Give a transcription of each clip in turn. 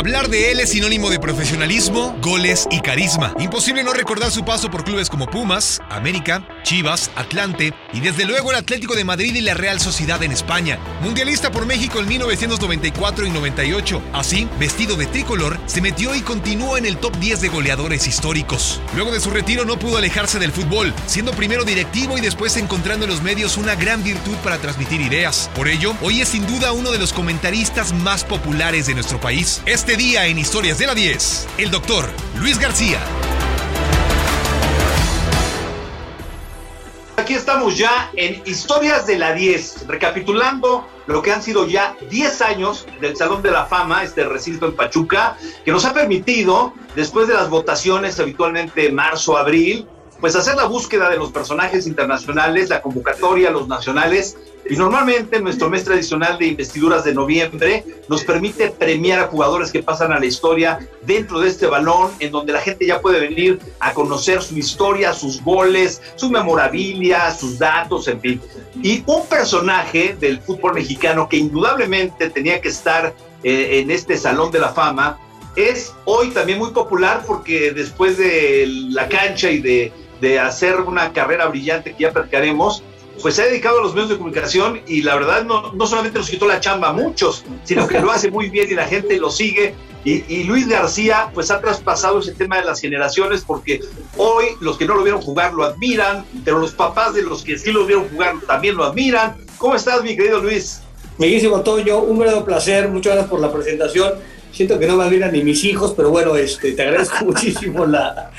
Hablar de él es sinónimo de profesionalismo, goles y carisma. Imposible no recordar su paso por clubes como Pumas, América, Chivas, Atlante y desde luego el Atlético de Madrid y la Real Sociedad en España. Mundialista por México en 1994 y 98. Así, vestido de tricolor, se metió y continuó en el top 10 de goleadores históricos. Luego de su retiro no pudo alejarse del fútbol, siendo primero directivo y después encontrando en los medios una gran virtud para transmitir ideas. Por ello, hoy es sin duda uno de los comentaristas más populares de nuestro país. Este día en Historias de la 10, el doctor Luis García. Aquí estamos ya en Historias de la 10, recapitulando lo que han sido ya 10 años del Salón de la Fama, este recinto en Pachuca, que nos ha permitido, después de las votaciones habitualmente marzo-abril, pues hacer la búsqueda de los personajes internacionales, la convocatoria, los nacionales, y normalmente nuestro mes tradicional de investiduras de noviembre nos permite premiar a jugadores que pasan a la historia dentro de este balón, en donde la gente ya puede venir a conocer su historia, sus goles, su memorabilia, sus datos, en fin. Y un personaje del fútbol mexicano que indudablemente tenía que estar eh, en este Salón de la Fama, es hoy también muy popular porque después de la cancha y de de hacer una carrera brillante que ya platicaremos, pues se ha dedicado a los medios de comunicación y la verdad no, no solamente nos quitó la chamba a muchos, sino que lo hace muy bien y la gente lo sigue. Y, Luis García pues ha traspasado ese tema de las generaciones porque hoy los que no lo vieron jugar lo admiran, pero los papás de los que sí lo vieron jugar también lo admiran. ¿Cómo estás mi querido Luis? Bellísimo Toño, un verdadero placer, muchas gracias por la presentación. Siento que no me admiran ni mis hijos, pero bueno, este, te agradezco muchísimo la,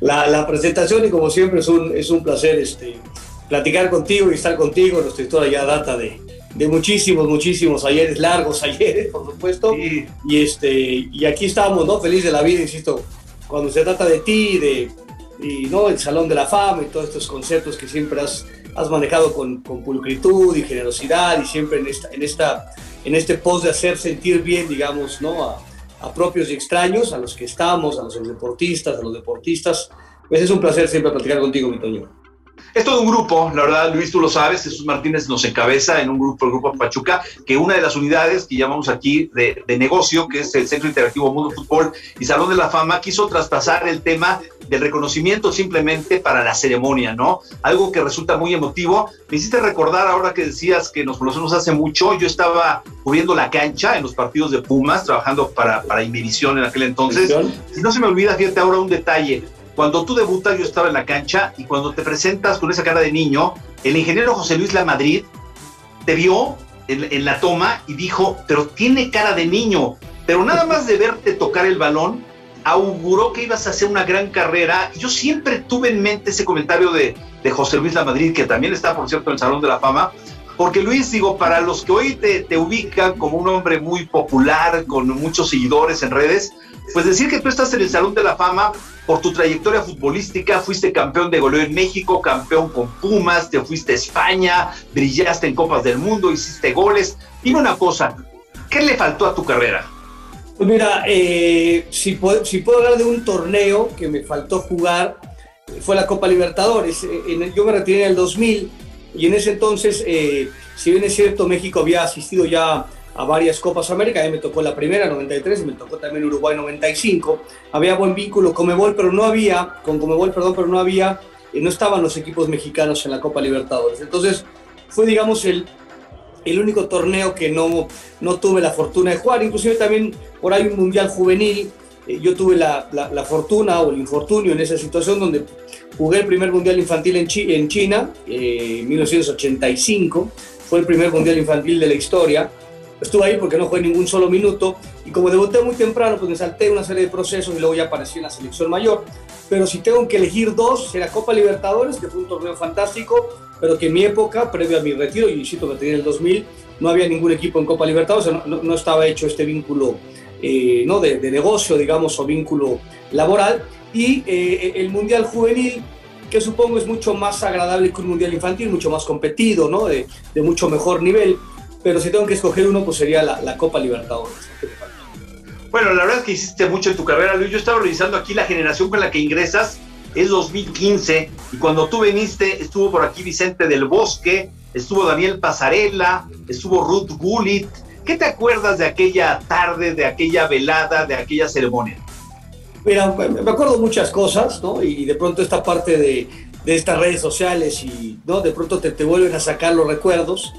la, presentación y como siempre es un, es un placer este, platicar contigo y estar contigo. Nuestra historia ya data de, de muchísimos, muchísimos ayeres, largos ayeres, por supuesto. Y, este, y aquí estamos, ¿no? Feliz de la vida, insisto, cuando se trata de ti, de y, ¿no? el Salón de la Fama y todos estos conceptos que siempre has, has manejado con, con pulcritud y generosidad y siempre en, esta, en, esta, en este post de hacer sentir bien, digamos, ¿no? A, a propios y extraños, a los que estamos, a los deportistas, a los deportistas. Pues es un placer siempre platicar contigo, mi Toño. Es todo un grupo, la verdad, Luis, tú lo sabes, Jesús Martínez nos encabeza en un grupo, el Grupo Pachuca, que una de las unidades que llamamos aquí de, negocio, que es el Centro Interactivo Mundo Fútbol y Salón de la Fama, quiso traspasar el tema del reconocimiento simplemente para la ceremonia, ¿no? Algo que resulta muy emotivo. Me hiciste recordar ahora que decías que nos conocemos hace mucho, yo estaba cubriendo la cancha en los partidos de Pumas, trabajando para, para en aquel entonces. Y no se me olvida, fíjate ahora un detalle cuando tú debutas, yo estaba en la cancha y cuando te presentas con esa cara de niño, el ingeniero José Luis Lamadrid te vio en, la toma y dijo, pero tiene cara de niño, pero nada más de verte tocar el balón, auguró que ibas a hacer una gran carrera. Yo siempre tuve en mente ese comentario de, de José Luis Lamadrid, que también está, por cierto, en el Salón de la Fama, porque Luis, digo, para los que hoy te, te, ubican como un hombre muy popular, con muchos seguidores en redes, pues decir que tú estás en el Salón de la Fama por tu trayectoria futbolística, fuiste campeón de goleo en México, campeón con Pumas, te fuiste a España, brillaste en Copas del Mundo, hiciste goles. Dime una cosa, ¿qué le faltó a tu carrera? Pues mira, eh, si, puedo, si puedo hablar de un torneo que me faltó jugar, fue la Copa Libertadores. Eh, yo me retiré en el 2000 y en ese entonces, eh, si bien es cierto, México había asistido ya a varias Copas América, a mí me tocó la primera, 93, y me tocó también Uruguay 95. Había buen vínculo Comebol, pero no había, con Comebol, perdón, pero no había, eh, no estaban los equipos mexicanos en la Copa Libertadores. Entonces, fue, digamos, el, el único torneo que no, no tuve la fortuna de jugar. Inclusive también por ahí un Mundial Juvenil, eh, yo tuve la, la, fortuna o el infortunio en esa situación donde jugué el primer Mundial Infantil en, en China, eh, en 1985. Fue el primer Mundial Infantil de la historia estuve ahí porque no jugué ningún solo minuto y como debuté muy temprano, pues me salté una serie de procesos y luego ya aparecí en la selección mayor. Pero si tengo que elegir dos, será Copa Libertadores, que fue un torneo fantástico, pero que en mi época, previo a mi retiro, y insisto que tenía en el 2000, no había ningún equipo en Copa Libertadores, no, no, estaba hecho este vínculo eh, ¿no? De, negocio, digamos, o vínculo laboral. Y eh, el Mundial Juvenil, que supongo es mucho más agradable que un Mundial Infantil, mucho más competido, ¿no? de, de mucho mejor nivel pero si tengo que escoger uno, pues sería la, Copa Libertadores. Bueno, la verdad es que hiciste mucho en tu carrera, Luis. Yo estaba revisando aquí la generación con la que ingresas, es 2015, y cuando tú viniste estuvo por aquí Vicente del Bosque, estuvo Daniel Pasarela, estuvo Ruth Gullit, ¿Qué te acuerdas de aquella tarde, de aquella velada, de aquella ceremonia? Mira, me acuerdo muchas cosas, ¿no? Y de pronto esta parte de, de estas redes sociales y, ¿no? De pronto te, te vuelven a sacar los recuerdos.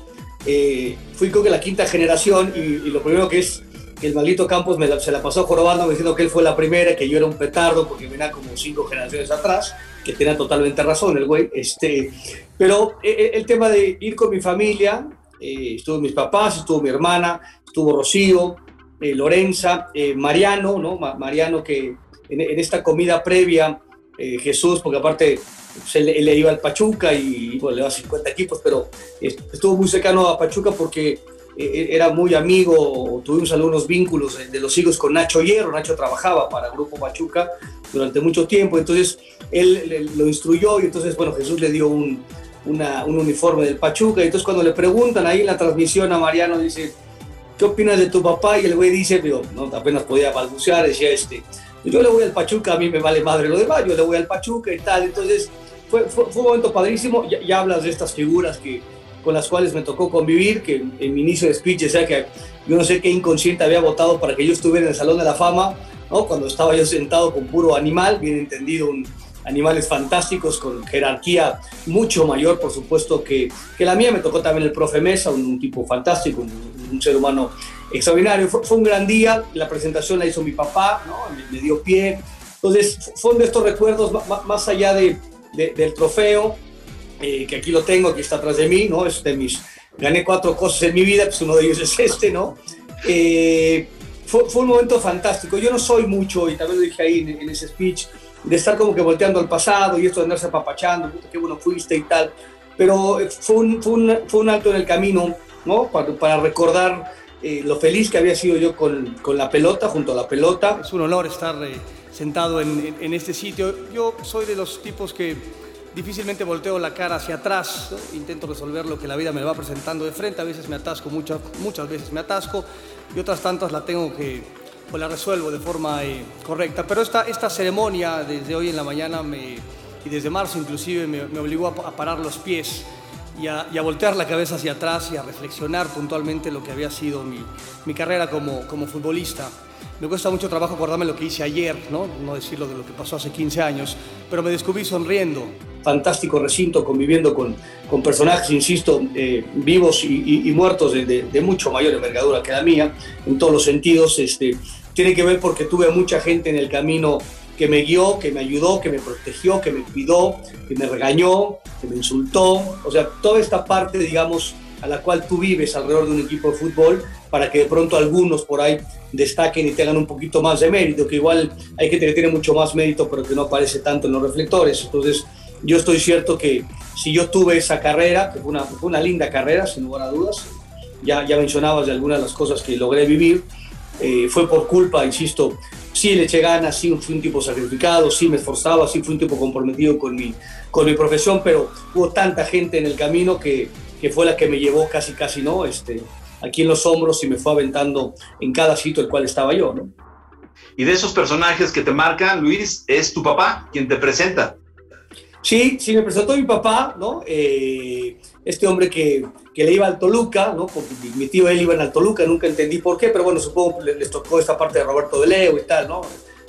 Eh, fui creo que la quinta generación y, lo primero que es que el maldito Campos me se la pasó jorobando diciendo que él fue la primera, que yo era un petardo porque venía como cinco generaciones atrás, que tenía totalmente razón el güey. Este, pero eh, eh, el tema de ir con mi familia, eh, estuvo mis papás, estuvo mi hermana, estuvo Rocío, eh, Lorenza, Mariano, ¿no? Ma Mariano que en, en, esta comida previa, Jesús, porque aparte pues, él, él, iba al Pachuca y bueno, le va a 50 equipos, pero estuvo muy cercano a Pachuca porque era muy amigo, tuvimos algunos vínculos de los hijos con Nacho Hierro, Nacho trabajaba para el Grupo Pachuca durante mucho tiempo, entonces él lo instruyó y entonces, bueno, Jesús le dio un, una, un uniforme del Pachuca, y entonces cuando le preguntan ahí en la transmisión a Mariano, dice, ¿qué opinas de tu papá? Y el güey dice, pero no, apenas podía balbucear, decía este, yo le voy al Pachuca, a mí me vale madre lo demás, yo le voy al Pachuca y tal, entonces fue, fue, un momento padrísimo, ya, hablas de estas figuras que con las cuales me tocó convivir, que en mi inicio de speech decía que yo no sé qué inconsciente había votado para que yo estuviera en el Salón de la Fama, ¿no? cuando estaba yo sentado con puro animal, bien entendido, animales fantásticos con jerarquía mucho mayor, por supuesto, que, que la mía. Me tocó también el profe Mesa, un, tipo fantástico, un, ser humano extraordinario. Fue, fue, un gran día, la presentación la hizo mi papá, ¿no? me, me dio pie. Entonces, uno de estos recuerdos, más, más allá de, de, del trofeo, eh, que aquí lo tengo, aquí está atrás de mí, ¿no? Es de mis, gané cuatro cosas en mi vida, pues uno de ellos es este, ¿no? Eh, fue, fue, un momento fantástico. Yo no soy mucho, y también lo dije ahí en, en, ese speech, de estar como que volteando al pasado y esto de andarse apapachando, qué bueno fuiste y tal. Pero fue un, fue un, fue un alto en el camino, ¿no? Para, para recordar eh, lo feliz que había sido yo con, con, la pelota, junto a la pelota. Es un honor estar eh, sentado en, en, en este sitio. Yo soy de los tipos que difícilmente volteo la cara hacia atrás, ¿no? intento resolver lo que la vida me va presentando de frente, a veces me atasco, muchas, muchas veces me atasco y otras tantas la tengo que, pues la resuelvo de forma eh, correcta. Pero esta, esta ceremonia desde hoy en la mañana me, y desde marzo inclusive me, me obligó a, a, parar los pies y a, y a, voltear la cabeza hacia atrás y a reflexionar puntualmente lo que había sido mi, mi carrera como, como futbolista. Me cuesta mucho trabajo acordarme lo que hice ayer, ¿no? no decirlo de lo que pasó hace 15 años, pero me descubrí sonriendo. Fantástico recinto conviviendo con, con personajes, insisto, eh, vivos y, y, y muertos de, de, de, mucho mayor envergadura que la mía, en todos los sentidos. Este, tiene que ver porque tuve mucha gente en el camino que me guió, que me ayudó, que me protegió, que me cuidó, que me regañó, que me insultó. O sea, toda esta parte, digamos, a la cual tú vives alrededor de un equipo de fútbol, para que de pronto algunos por ahí destaquen y tengan un poquito más de mérito, que igual hay que tiene mucho más mérito, pero que no aparece tanto en los reflectores. Entonces, yo estoy cierto que si yo tuve esa carrera, que fue una, fue una linda carrera, sin lugar a dudas, ya, ya mencionabas de algunas de las cosas que logré vivir, eh, fue por culpa, insisto, sí le eché ganas, sí fui un tipo sacrificado, sí me esforzaba, sí fui un tipo comprometido con mi, con mi profesión, pero hubo tanta gente en el camino que, que fue la que me llevó casi, casi, ¿no? Este, aquí en los hombros y me fue aventando en cada sitio el cual estaba yo, ¿no? Y de esos personajes que te marcan, Luis, es tu papá quien te presenta. Sí, sí, me presentó mi papá, ¿no? Eh, este hombre que, que, le iba al Toluca, ¿no? Porque mi tío él iba al Toluca, nunca entendí por qué, pero bueno, supongo que les tocó esta parte de Roberto de Leo y tal, ¿no?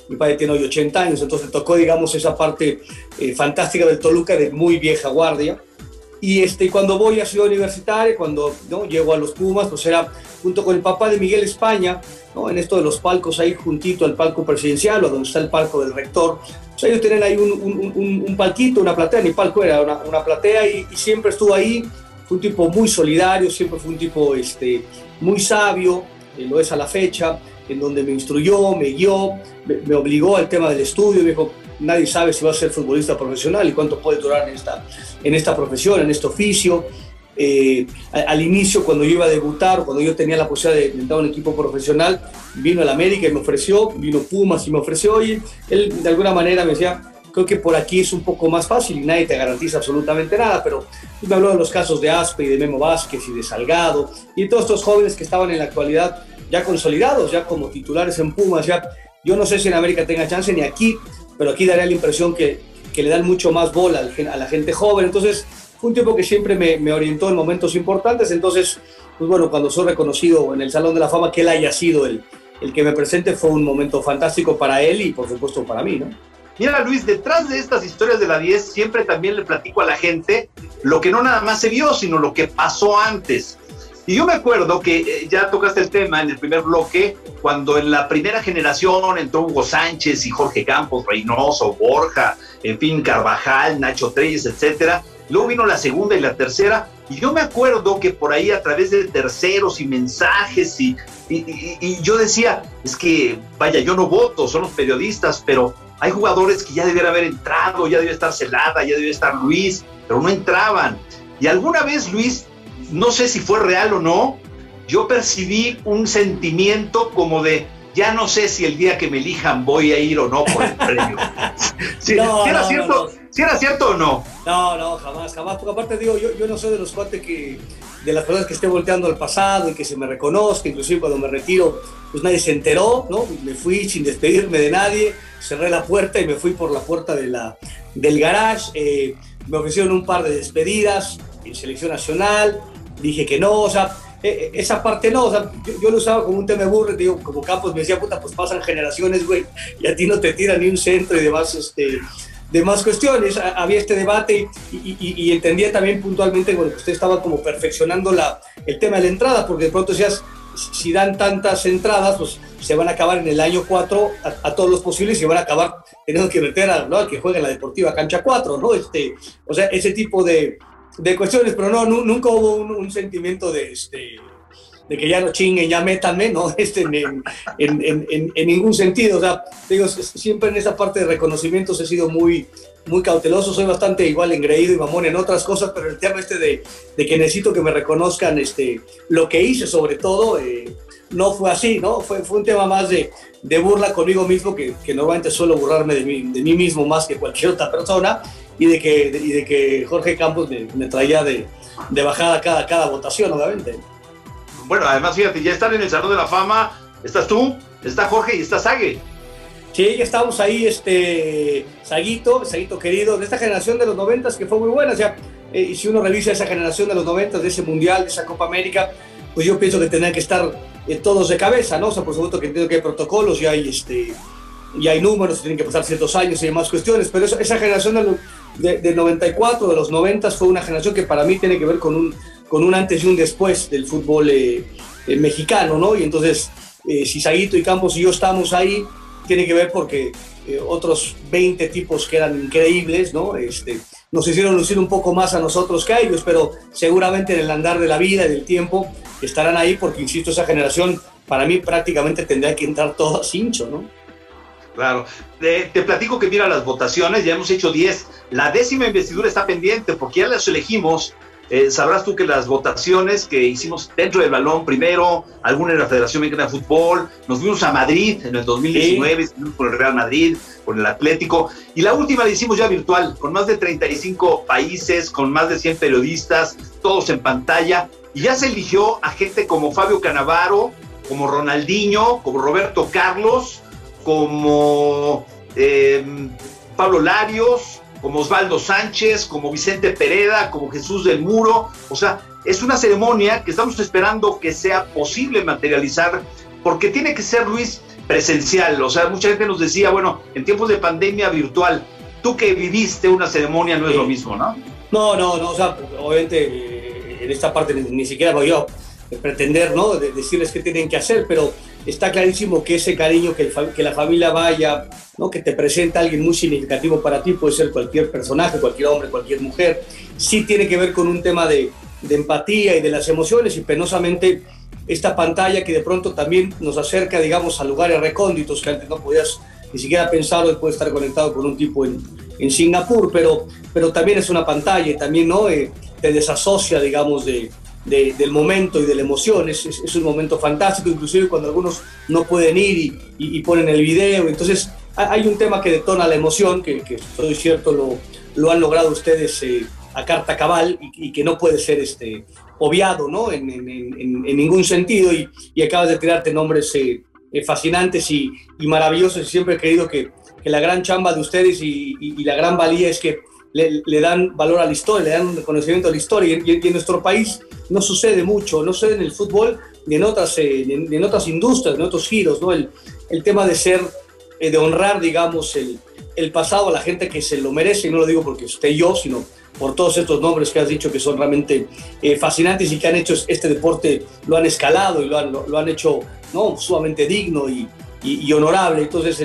Mi padre tiene hoy 80 años, entonces tocó, digamos, esa parte eh, fantástica del Toluca de muy vieja guardia. Y este, cuando voy a Ciudad Universitaria, cuando ¿no? llego a los Pumas, pues era junto con el papá de Miguel España, ¿no? en esto de los palcos ahí juntito al palco presidencial o donde está el palco del rector. O sea, ellos tienen ahí un, un, un, un palquito, una platea, ni palco era, una, una platea y, y, siempre estuvo ahí. Fue un tipo muy solidario, siempre fue un tipo este, muy sabio, eh, lo es a la fecha, en donde me instruyó, me guió, me, me obligó al tema del estudio, me dijo, nadie sabe si va a ser futbolista profesional y cuánto puede durar en esta, en esta profesión, en este oficio. Eh, al inicio, cuando yo iba a debutar, cuando yo tenía la posibilidad de entrar a un equipo profesional, vino el América y me ofreció, vino Pumas y me ofreció, y él de alguna manera me decía, creo que por aquí es un poco más fácil y nadie te garantiza absolutamente nada, pero me habló de los casos de Aspe y de Memo Vázquez y de Salgado y de todos estos jóvenes que estaban en la actualidad ya consolidados, ya como titulares en Pumas, ya yo no sé si en América tenga chance ni aquí, pero aquí daría la impresión que, que le dan mucho más bola a la gente joven. Entonces, fue un tipo que siempre me, me orientó en momentos importantes. Entonces, pues bueno, cuando soy reconocido en el Salón de la Fama, que él haya sido el, el que me presente fue un momento fantástico para él y por supuesto para mí, ¿no? Mira, Luis, detrás de estas historias de la 10 siempre también le platico a la gente lo que no nada más se vio, sino lo que pasó antes. Y yo me acuerdo que eh, ya tocaste el tema en el primer bloque, cuando en la primera generación entró Hugo Sánchez y Jorge Campos, Reynoso, Borja, en fin, Carvajal, Nacho Treyes, etcétera. Luego vino la segunda y la tercera, y yo me acuerdo que por ahí a través de terceros y mensajes y, y, yo decía, es que, vaya, yo no voto, son los periodistas, pero hay jugadores que ya debieran haber entrado, ya debía estar Celada, ya debía estar Luis, pero no entraban. Y alguna vez, Luis, no sé si fue real o no, yo percibí un sentimiento como de, ya no sé si el día que me elijan voy a ir o no por el premio. si, era cierto, era cierto o no. No, no, jamás, jamás. Porque aparte digo, yo, yo no soy de los cuates que, de las personas que esté volteando al pasado y que se me reconozca, inclusive cuando me retiro, pues nadie se enteró, ¿no? Me fui sin despedirme de nadie cerré la puerta y me fui por la puerta de la, del garage. Eh, me ofrecieron un par de despedidas en selección nacional, dije que no, o sea, e, e, esa parte no, o sea, yo, lo usaba como un tema burro, digo, como Campos me decía, puta, pues pasan generaciones, güey, y a ti no te tiran ni un centro y demás, este, demás cuestiones. Había este debate y, entendía también puntualmente que usted estaba como perfeccionando la, el tema de la entrada, porque de pronto decías, si dan tantas entradas, pues se van a acabar en el año 4 a, todos los posibles y van a acabar teniendo que meter a, ¿no? que juega en la Deportiva Cancha 4, ¿no? Este, o sea, ese tipo de, de cuestiones, pero no, nunca hubo un, sentimiento de, este, de que ya no chinguen, ya métanme, ¿no? Este, en, en, en, en, ningún sentido, o sea, digo, siempre en esa parte de reconocimientos he sido muy, muy cauteloso, soy bastante igual engreído y mamón en otras cosas, pero el tema este de, de que necesito que me reconozcan este, lo que hice sobre todo, eh, no fue así, ¿no? Fue, fue un tema más de, de burla conmigo mismo, que, que, normalmente suelo burlarme de mí, de mí mismo más que cualquier otra persona, y de que, y de que Jorge Campos me, me traía de, de, bajada cada, cada votación, obviamente. Bueno, además, fíjate, ya están en el Salón de la Fama, estás tú, está Jorge y está Sague. Sí, ya estamos ahí, este, Saguito, Saguito querido, de esta generación de los noventas que fue muy buena, o sea, eh, y si uno revisa esa generación de los noventas, de ese Mundial, de esa Copa América, pues yo pienso que tendrían que estar eh, todos de cabeza, ¿no? O sea, por supuesto que entiendo que hay protocolos y hay, este, y hay números, tienen que pasar ciertos años y demás cuestiones, pero esa, generación de, de, 94, de los 90, fue una generación que para mí tiene que ver con un, con un antes y un después del fútbol eh, mexicano, ¿no? Y entonces, si Saguito y Campos y yo estamos ahí, tiene que ver porque eh, otros 20 tipos que eran increíbles, ¿no? Este, nos hicieron lucir un poco más a nosotros que a ellos, pero seguramente en el andar de la vida y del tiempo estarán ahí porque, insisto, esa generación para mí prácticamente tendría que entrar todo cincho, ¿no? Claro. te platico que mira las votaciones, ya hemos hecho 10. La décima investidura está pendiente porque ya las elegimos eh, sabrás tú que las votaciones que hicimos dentro del balón, primero, alguna en la Federación Mexicana de Fútbol, nos fuimos a Madrid en el 2019, con el Real Madrid, con el Atlético, y la última la hicimos ya virtual, con más de 35 países, con más de 100 periodistas, todos en pantalla, y ya se eligió a gente como Fabio Canavaro, como Ronaldinho, como Roberto Carlos, como eh, Pablo Larios, como Osvaldo Sánchez, como Vicente Pereda, como Jesús del Muro. O sea, es una ceremonia que estamos esperando que sea posible materializar, porque tiene que ser, Luis, presencial. O sea, mucha gente nos decía, bueno, en tiempos de pandemia virtual, tú que viviste una ceremonia no es lo mismo, ¿no? No, no, no, o sea, obviamente eh, en esta parte ni, siquiera voy yo pretender, ¿no? De decirles qué tienen que hacer, pero está clarísimo que ese cariño, que, la familia vaya, ¿no? que te presenta alguien muy significativo para ti, puede ser cualquier personaje, cualquier hombre, cualquier mujer, sí tiene que ver con un tema de, empatía y de las emociones y penosamente esta pantalla que de pronto también nos acerca, digamos, a lugares recónditos que antes no podías ni siquiera pensar hoy puede estar conectado con un tipo en, en Singapur, pero, pero también es una pantalla y también ¿no? Eh, te desasocia, digamos, de, del momento y de la emoción. Es, un momento fantástico, inclusive cuando algunos no pueden ir y, ponen el video. Entonces hay un tema que detona la emoción, que, que estoy cierto lo, lo han logrado ustedes eh, a carta cabal y, que no puede ser este, obviado ¿no? en, en, ningún sentido. Y, y, acabas de tirarte nombres eh, eh, fascinantes y, y, maravillosos. Siempre he creído que, que, la gran chamba de ustedes y, y la gran valía es que le, dan valor a la historia, le dan reconocimiento a la historia. Y, en nuestro país no sucede mucho, no sucede en el fútbol ni en otras, eh, en, otras industrias, en otros giros, ¿no? El, el tema de ser, eh, de honrar, digamos, el, el, pasado a la gente que se lo merece, y no lo digo porque esté yo, sino por todos estos nombres que has dicho que son realmente eh, fascinantes y que han hecho este deporte, lo han escalado y lo han, lo, han hecho ¿no? sumamente digno y, y, honorable. Entonces,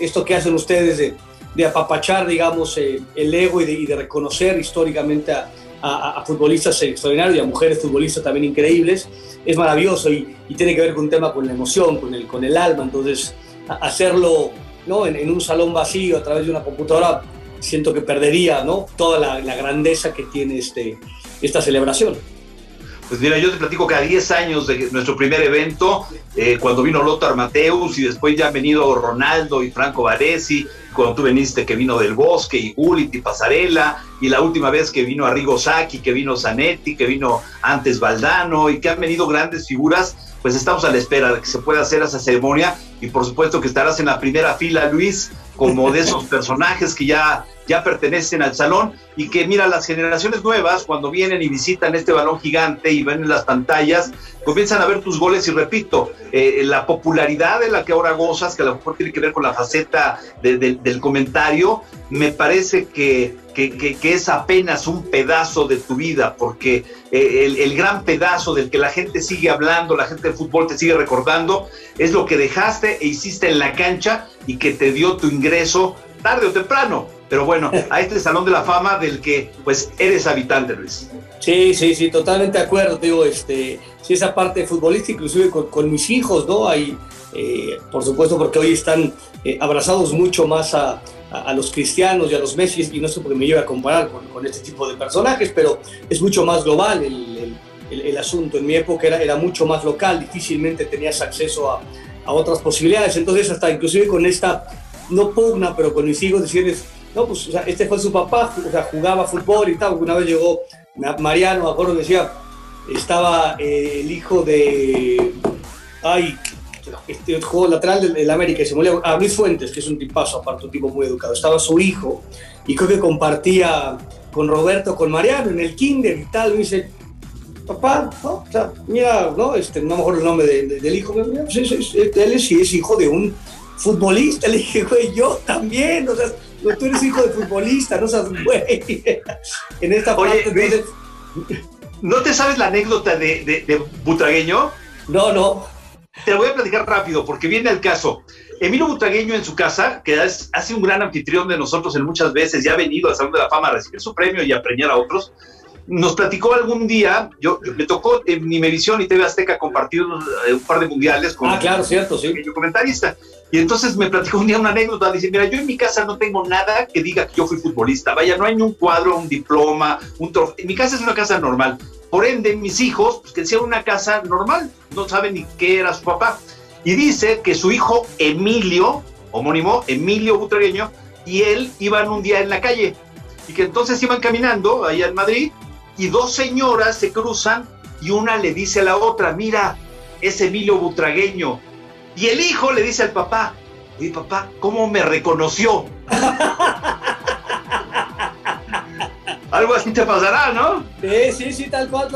esto que hacen ustedes de de apapachar, digamos, eh, el ego y de, reconocer históricamente a, futbolistas extraordinarios y a mujeres futbolistas también increíbles, es maravilloso y, tiene que ver con un tema con la emoción, con el, con el alma. Entonces, hacerlo ¿no? En, un salón vacío a través de una computadora, siento que perdería ¿no? toda la, grandeza que tiene este, esta celebración. Pues mira, yo te platico que a 10 años de nuestro primer evento, eh, cuando vino Lothar Mateus y después ya han venido Ronaldo y Franco Varesi, cuando tú viniste que vino Del Bosque y Gullit y Pasarela, y la última vez que vino Arrigo Sacchi, que vino Zanetti, que vino antes Valdano y que han venido grandes figuras, pues estamos a la espera de que se pueda hacer esa ceremonia y por supuesto que estarás en la primera fila, Luis, como de esos personajes que ya ya pertenecen al salón y que mira, las generaciones nuevas cuando vienen y visitan este balón gigante y ven en las pantallas, comienzan a ver tus goles. Y repito, eh, la popularidad de la que ahora gozas, que a lo mejor tiene que ver con la faceta del comentario, me parece que, que, es apenas un pedazo de tu vida, porque eh, el, el, gran pedazo del que la gente sigue hablando, la gente del fútbol te sigue recordando, es lo que dejaste e hiciste en la cancha y que te dio tu ingreso tarde o temprano pero bueno, a este Salón de la Fama del que pues eres habitante, Luis. Sí, sí, sí, totalmente de acuerdo, digo, este, sí, esa parte futbolística, inclusive con, mis hijos, ¿no? Hay, eh, por supuesto, porque hoy están eh, abrazados mucho más a, a, los cristianos y a los Messi, y no sé por qué me lleva a comparar con, con, este tipo de personajes, pero es mucho más global el, el, el, asunto. En mi época era, era mucho más local, difícilmente tenías acceso a, a otras posibilidades, entonces hasta inclusive con esta, no pugna, pero con mis hijos decirles, no, pues este fue su papá, o sea, jugaba fútbol y tal. Una vez llegó Mariano, me acuerdo que decía, estaba eh, el hijo de. Ay, este juego lateral del, América, y se murió, a Luis Fuentes, que es un tipazo, aparte, un tipo muy educado. Estaba su hijo, y creo que compartía con Roberto, con Mariano en el kinder y tal. Me dice, papá, ¿no? O sea, mira, ¿no? Este, no me acuerdo el nombre del hijo, pero, pues, él es, es hijo de un futbolista. Le dije, güey, yo también, o sea no, tú eres hijo de futbolista, no seas güey. En esta parte. ¿No te sabes la anécdota de, de, Butragueño? No, no. Te la voy a platicar rápido porque viene el caso. Emilio Butragueño en su casa, que es, ha sido un gran anfitrión de nosotros en muchas veces, ya ha venido al Salón de la Fama a recibir su premio y a premiar a otros, nos platicó algún día, yo, me tocó en Nimevisión y TV Azteca compartir un, eh, un par de mundiales con ah, claro, cierto, sí. el comentarista. Y entonces me platicó un día una anécdota, dice, mira, yo en mi casa no tengo nada que diga que yo fui futbolista, vaya, no hay ni un cuadro, un diploma, un trofeo, mi casa es una casa normal, por ende, mis hijos, pues que sea una casa normal, no saben ni qué era su papá, y dice que su hijo Emilio, homónimo, Emilio Butragueño, y él iban un día en la calle, y que entonces iban caminando allá en Madrid, y dos señoras se cruzan, y una le dice a la otra, mira, es Emilio Butragueño, y el hijo le dice al papá, oye papá, ¿cómo me reconoció? Algo así te pasará, ¿no? Sí, sí, sí, tal cual.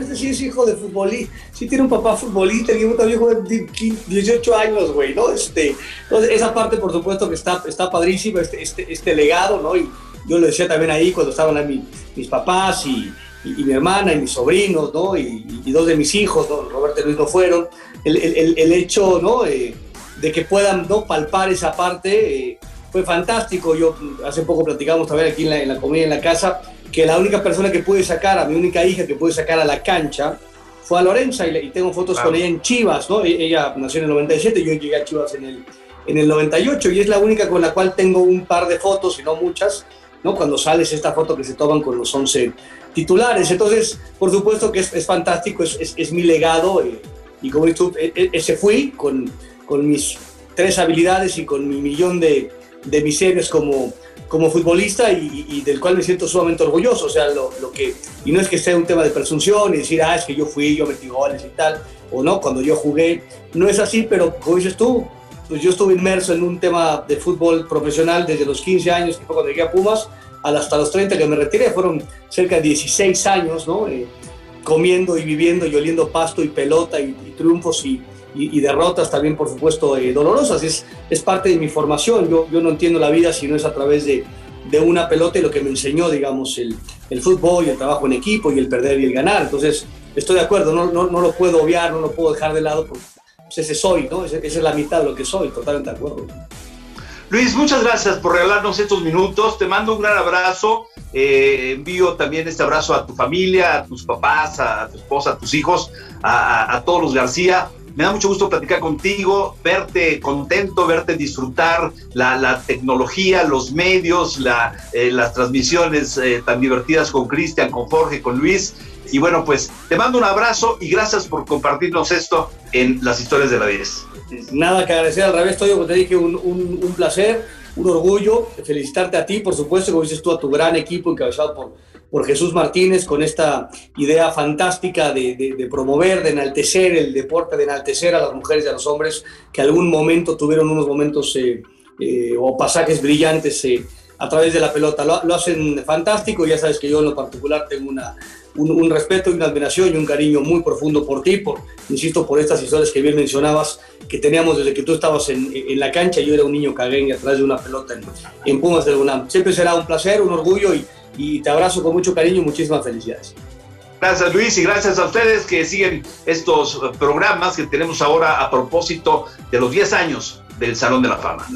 Este sí es hijo de futbolista. Sí tiene un papá futbolista, y un viejo de 18 años, güey, ¿no? Este, entonces, esa parte, por supuesto, que está, está padrísima, este, este, este legado, ¿no? Y yo lo decía también ahí cuando estaban ahí mis, papás y, y, mi hermana y mis sobrinos, ¿no? Y, dos de mis hijos, ¿no? Roberto y Luis no fueron el, hecho ¿no? Eh, de que puedan ¿no? palpar esa parte eh, fue fantástico. Yo hace poco platicamos también aquí en la, en la comida en la casa que la única persona que pude sacar, a mi única hija que pude sacar a la cancha, fue a Lorenza y, tengo fotos con ella en Chivas, ¿no? E, ella nació en el 97, yo llegué a Chivas en el, en el 98 y es la única con la cual tengo un par de fotos, y no muchas, ¿no? Cuando sales esta foto que se toman con los 11 titulares. Entonces, por supuesto que es, es fantástico, es, es, mi legado. Eh, y como dices tú, e, e, ese fui con, con mis tres habilidades y con mi millón de, de miserias como, como futbolista y, del cual me siento sumamente orgulloso. O sea, lo, lo, que, y no es que sea un tema de presunción y decir, ah, es que yo fui, yo metí goles y tal, o no, cuando yo jugué, no es así, pero como dices tú, pues yo estuve inmerso en un tema de fútbol profesional desde los 15 años, que fue cuando llegué a Pumas, hasta los 30 que me retiré, fueron cerca de 16 años, ¿no? Eh, comiendo y viviendo y oliendo pasto y pelota y, triunfos y, y, derrotas también, por supuesto, eh, dolorosas. Es, es parte de mi formación. Yo, yo no entiendo la vida si no es a través de, de una pelota y lo que me enseñó, digamos, el, el fútbol y el trabajo en equipo y el perder y el ganar. Entonces, estoy de acuerdo, no, no, no lo puedo obviar, no lo puedo dejar de lado, porque pues, ese soy, ¿no? Esa es la mitad de lo que soy, totalmente de acuerdo. Luis, muchas gracias por regalarnos estos minutos. Te mando un gran abrazo. Eh, envío también este abrazo a tu familia, a tus papás, a, tu esposa, a tus hijos, a, todos los García. Me da mucho gusto platicar contigo, verte contento, verte disfrutar la, tecnología, los medios, eh, las transmisiones eh, tan divertidas con Cristian, con Jorge, con Luis. Y bueno, pues te mando un abrazo y gracias por compartirnos esto en las historias de la 10 nada que agradecer, al revés, Toyo, como te dije, un, un, placer, un orgullo, felicitarte a ti, por supuesto, como dices tú, a tu gran equipo encabezado por, por Jesús Martínez, con esta idea fantástica de, de, promover, de enaltecer el deporte, de enaltecer a las mujeres y a los hombres que algún momento tuvieron unos momentos eh, eh, o pasajes brillantes eh, a través de la pelota. Lo, lo, hacen fantástico, ya sabes que yo en lo particular tengo una, un, respeto y una admiración y un cariño muy profundo por ti, por, insisto, por estas historias que bien mencionabas, que teníamos desde que tú estabas en, en la cancha, yo era un niño caguengue atrás de una pelota en, en Pumas del UNAM. Siempre será un placer, un orgullo y, y te abrazo con mucho cariño y muchísimas felicidades. Gracias Luis y gracias a ustedes que siguen estos programas que tenemos ahora a propósito de los 10 años del Salón de la Fama.